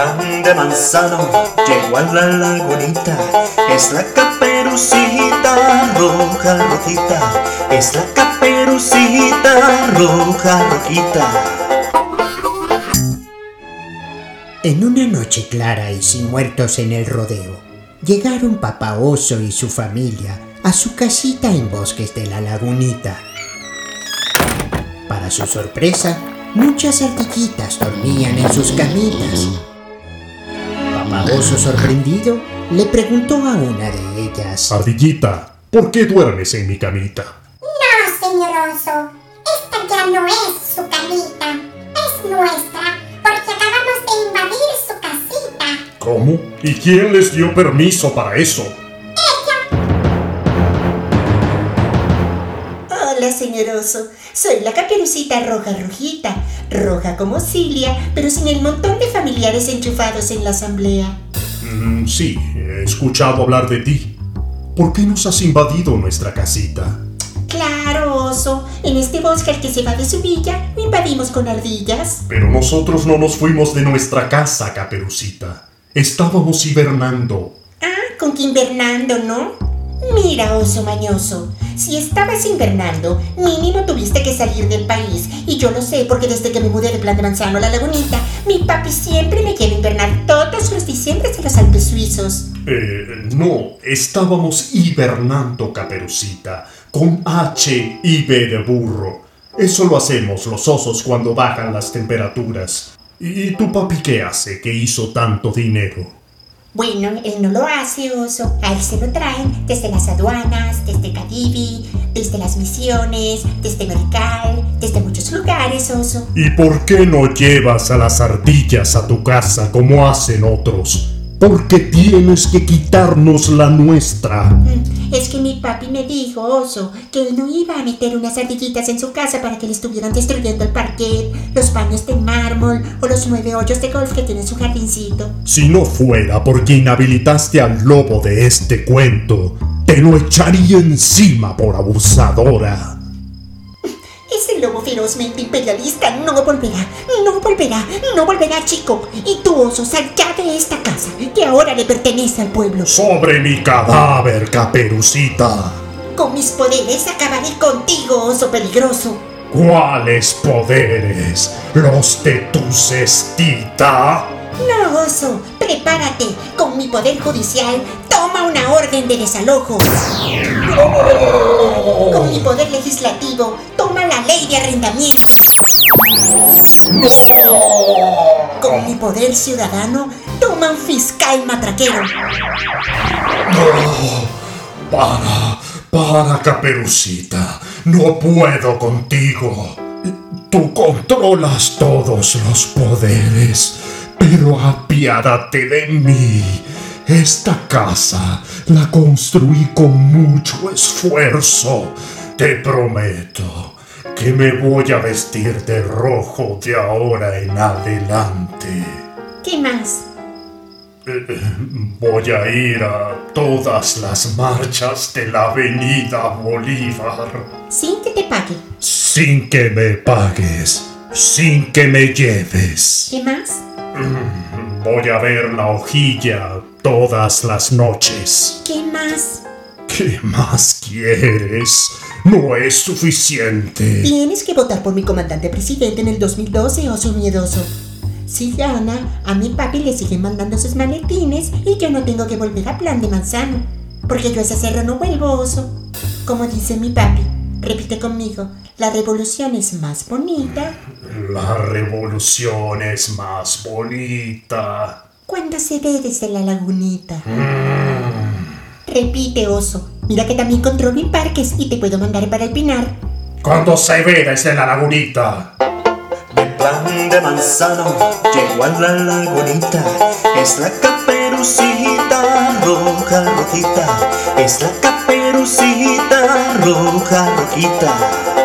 plan de manzano llegó a la lagunita. Es la caperucita roja, rojita. Es la caperucita roja, rojita. En una noche clara y sin muertos en el rodeo, llegaron Papá Oso y su familia a su casita en bosques de la lagunita. Para su sorpresa, muchas ardillitas dormían en sus camitas. Papá Oso sorprendido le preguntó a una de ellas. Ardillita, ¿por qué duermes en mi camita? No, señor oso. Esta ya no es su camita. Es nuestra porque acabamos de invadir su casita. ¿Cómo? ¿Y quién les dio permiso para eso? Hola, señor oso. Soy la caperucita roja rojita, roja como Cilia, pero sin el montón de familiares enchufados en la asamblea. Mm, sí, he escuchado hablar de ti. ¿Por qué nos has invadido nuestra casita? Claro, oso. En este bosque al que se va de su villa, lo invadimos con ardillas. Pero nosotros no nos fuimos de nuestra casa, Caperucita. Estábamos hibernando. Ah, con que invernando, ¿no? Mira, oso mañoso, si estabas invernando, mínimo tuviste que salir del país. Y yo lo sé porque desde que me mudé de Plan de Manzano a la lagunita, mi papi siempre me quiere invernar todos los diciembres en los Alpes suizos. Eh, no, estábamos hibernando, Caperucita, con H y B de burro. Eso lo hacemos los osos cuando bajan las temperaturas. ¿Y tu papi qué hace que hizo tanto dinero? Bueno, él no lo hace, oso. A él se lo traen desde las aduanas, desde Cadivi, desde las misiones, desde Mercal, desde muchos lugares, oso. ¿Y por qué no llevas a las ardillas a tu casa como hacen otros? Porque tienes que quitarnos la nuestra. Mm, es que mi papi me dijo, oso, que él no iba a meter unas ardillitas en su casa para que le estuvieran destruyendo el parquet, los baños de mármol o los nueve hoyos de golf que tiene en su jardincito. Si no fuera porque inhabilitaste al lobo de este cuento, te lo echaría encima por abusadora. Lobo ferozmente imperialista no volverá, no volverá, no volverá, chico. Y tú, oso, sal ya de esta casa, que ahora le pertenece al pueblo. Sobre mi cadáver, caperucita. Con mis poderes acabaré contigo, oso peligroso. ¿Cuáles poderes? ¿Los de tu cestita? No, oso, prepárate. Con mi poder judicial, toma una orden de desalojo. Con mi poder legislativo, toma la ley de arrendamiento. Con mi poder ciudadano, toma un fiscal matraquero. Para, para, caperucita. No puedo contigo. Tú controlas todos los poderes, pero apiádate de mí. Esta casa la construí con mucho esfuerzo. Te prometo que me voy a vestir de rojo de ahora en adelante. ¿Qué más? Eh, Voy a ir a todas las marchas de la Avenida Bolívar. Sin que te pague. Sin que me pagues, sin que me lleves. ¿Qué más? Voy a ver la hojilla todas las noches. ¿Qué más? ¿Qué más quieres? No es suficiente. Tienes que votar por mi comandante presidente en el 2012, oso miedoso. Si gana, a mi papi le siguen mandando sus maletines y yo no tengo que volver a plan de manzano. Porque yo a ese cerro no vuelvo, oso. Como dice mi papi, repite conmigo, la revolución es más bonita La revolución es más bonita. cuando se ve desde la lagunita. Repite, oso. Mira que también controlo parques y te puedo mandar para el pinar. Cuando se ve desde la lagunita. Mi plan de manzano llegó a la lagunita. Es la caperucita roja, rojita. Es la caperucita roja, rojita.